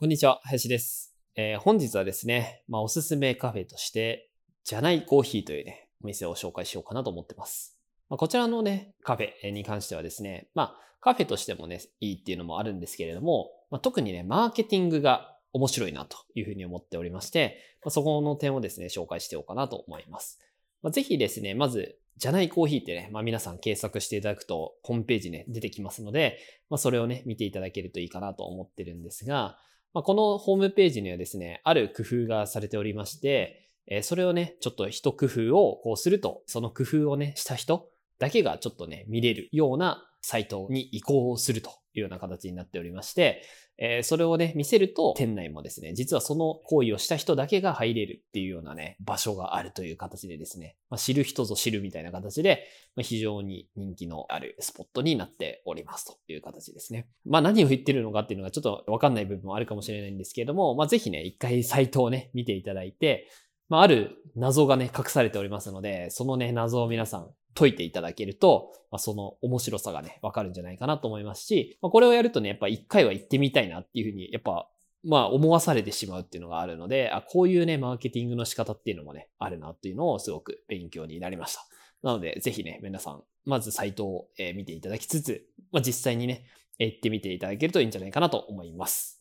こんにちは林です、えー本日はですね、まあ、おすすめカフェとしてじゃないコーヒーというねお店を紹介しようかなと思ってますまあ、こちらのね、カフェに関してはですね、まあ、カフェとしてもね、いいっていうのもあるんですけれども、まあ、特にね、マーケティングが面白いなというふうに思っておりまして、まあ、そこの点をですね、紹介しておうかなと思います。まあ、ぜひですね、まず、じゃないコーヒーってね、まあ、皆さん検索していただくと、ホームページね、出てきますので、まあ、それをね、見ていただけるといいかなと思ってるんですが、まあ、このホームページにはですね、ある工夫がされておりまして、えそれをね、ちょっと一工夫をこうすると、その工夫をね、した人だけがちょっとね、見れるようなサイトに移行するというような形になっておりまして、えーそれをね、見せると、店内もですね、実はその行為をした人だけが入れるっていうようなね、場所があるという形でですね、まあ、知る人ぞ知るみたいな形で、まあ、非常に人気のあるスポットになっておりますという形ですね。まあ何を言ってるのかっていうのがちょっとわかんない部分もあるかもしれないんですけれども、まあぜひね、一回サイトをね、見ていただいて、まあある謎がね、隠されておりますので、そのね、謎を皆さん解いていただけると、まあ、その面白さがね、わかるんじゃないかなと思いますし、まあ、これをやるとね、やっぱ一回は行ってみたいなっていうふうに、やっぱ、まあ思わされてしまうっていうのがあるので、あ、こういうね、マーケティングの仕方っていうのもね、あるなっていうのをすごく勉強になりました。なので、ぜひね、皆さん、まずサイトを、え見ていただきつつ、まあ、実際にね、行ってみていただけるといいんじゃないかなと思います。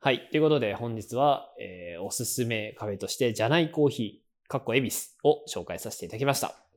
はい。ということで、本日は、えーおすすめカフェとして、じゃないコーヒー、かっこエビスを紹介させていただきました。